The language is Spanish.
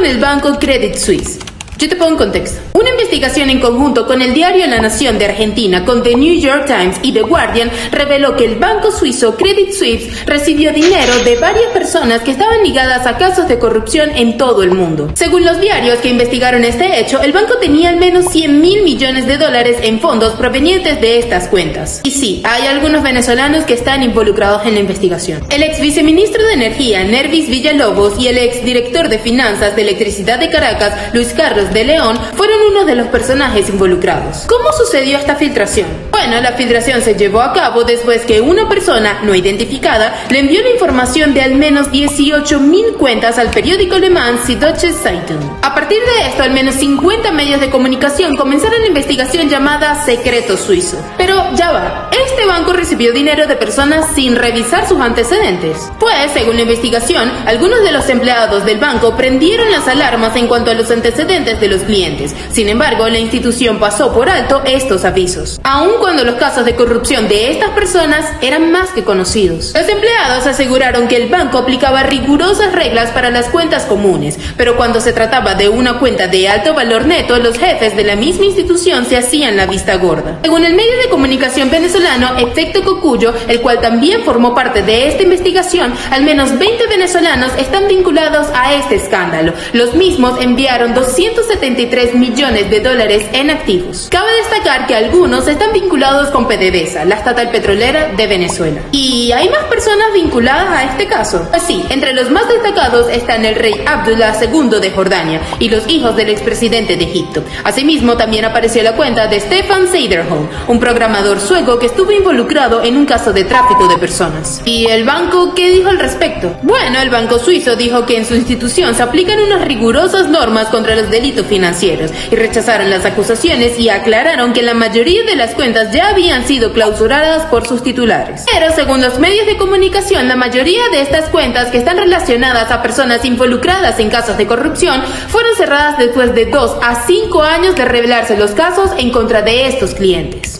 con el banco Credit Suisse. Yo te pongo en contexto. Una investigación en conjunto con el diario La Nación de Argentina, con The New York Times y The Guardian, reveló que el banco suizo Credit Suisse recibió dinero de varias personas que estaban ligadas a casos de corrupción en todo el mundo. Según los diarios que investigaron este hecho, el banco tenía al menos 100 mil millones de dólares en fondos provenientes de estas cuentas. Y sí, hay algunos venezolanos que están involucrados en la investigación. El ex viceministro de Energía, Nervis Villalobos, y el ex director de Finanzas de Electricidad de Caracas, Luis Carlos de León fueron uno de los personajes involucrados. ¿Cómo sucedió esta filtración? Bueno, la filtración se llevó a cabo después que una persona no identificada le envió la información de al menos 18.000 cuentas al periódico alemán Süddeutsche Zeitung. A partir de esto, al menos 50 medios de comunicación comenzaron la investigación llamada Secreto Suizo. Pero ya va, este banco recibió dinero de personas sin revisar sus antecedentes. Pues, según la investigación, algunos de los empleados del banco prendieron las alarmas en cuanto a los antecedentes de los clientes. Sin embargo, la institución pasó por alto estos avisos, aun cuando los casos de corrupción de estas personas eran más que conocidos. Los empleados aseguraron que el banco aplicaba rigurosas reglas para las cuentas comunes, pero cuando se trataba de una cuenta de alto valor neto, los jefes de la misma institución se hacían la vista gorda. Según el medio de comunicación venezolano Efecto Cocuyo, el cual también formó parte de esta investigación, al menos 20 venezolanos están vinculados a este escándalo. Los mismos enviaron 270 73 millones de dólares en activos. Cabe destacar que algunos están vinculados con PDVSA, la estatal petrolera de Venezuela. ¿Y hay más personas vinculadas a este caso? Pues sí, entre los más destacados están el rey Abdullah II de Jordania y los hijos del expresidente de Egipto. Asimismo, también apareció la cuenta de Stefan Seiderholm, un programador sueco que estuvo involucrado en un caso de tráfico de personas. ¿Y el banco qué dijo al respecto? Bueno, el banco suizo dijo que en su institución se aplican unas rigurosas normas contra los delitos financieros y rechazaron las acusaciones y aclararon que la mayoría de las cuentas ya habían sido clausuradas por sus titulares. Pero según los medios de comunicación, la mayoría de estas cuentas que están relacionadas a personas involucradas en casos de corrupción fueron cerradas después de dos a cinco años de revelarse los casos en contra de estos clientes.